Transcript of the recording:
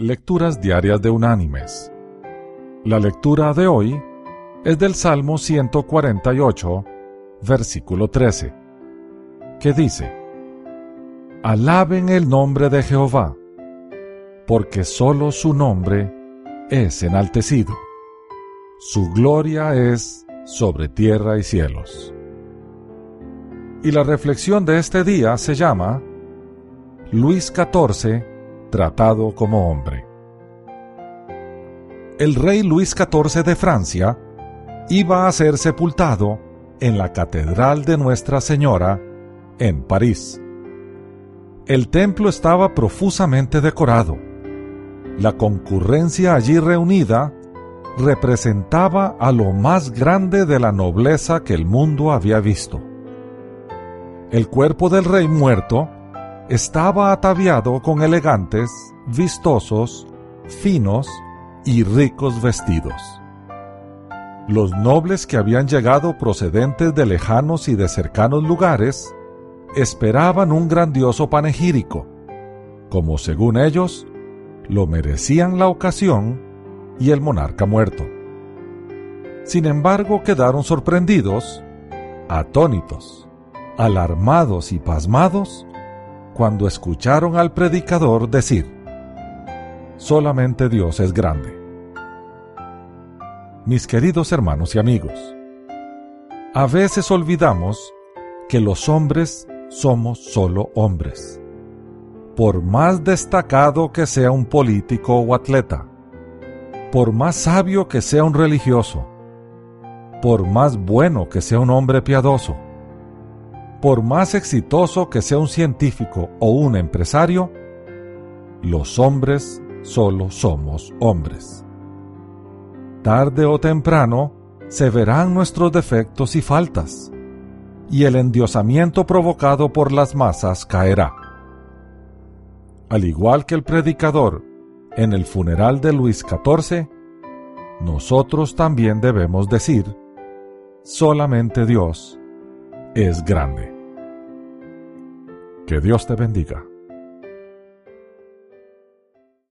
Lecturas Diarias de Unánimes. La lectura de hoy es del Salmo 148, versículo 13, que dice, Alaben el nombre de Jehová, porque sólo su nombre es enaltecido. Su gloria es sobre tierra y cielos. Y la reflexión de este día se llama Luis XIV, tratado como hombre. El rey Luis XIV de Francia iba a ser sepultado en la Catedral de Nuestra Señora en París. El templo estaba profusamente decorado. La concurrencia allí reunida representaba a lo más grande de la nobleza que el mundo había visto. El cuerpo del rey muerto estaba ataviado con elegantes, vistosos, finos y ricos vestidos. Los nobles que habían llegado procedentes de lejanos y de cercanos lugares esperaban un grandioso panegírico, como según ellos lo merecían la ocasión y el monarca muerto. Sin embargo, quedaron sorprendidos, atónitos, alarmados y pasmados cuando escucharon al predicador decir, solamente Dios es grande. Mis queridos hermanos y amigos, a veces olvidamos que los hombres somos solo hombres. Por más destacado que sea un político o atleta, por más sabio que sea un religioso, por más bueno que sea un hombre piadoso, por más exitoso que sea un científico o un empresario, los hombres solo somos hombres. Tarde o temprano se verán nuestros defectos y faltas, y el endiosamiento provocado por las masas caerá. Al igual que el predicador en el funeral de Luis XIV, nosotros también debemos decir, solamente Dios es grande. Que Dios te bendiga.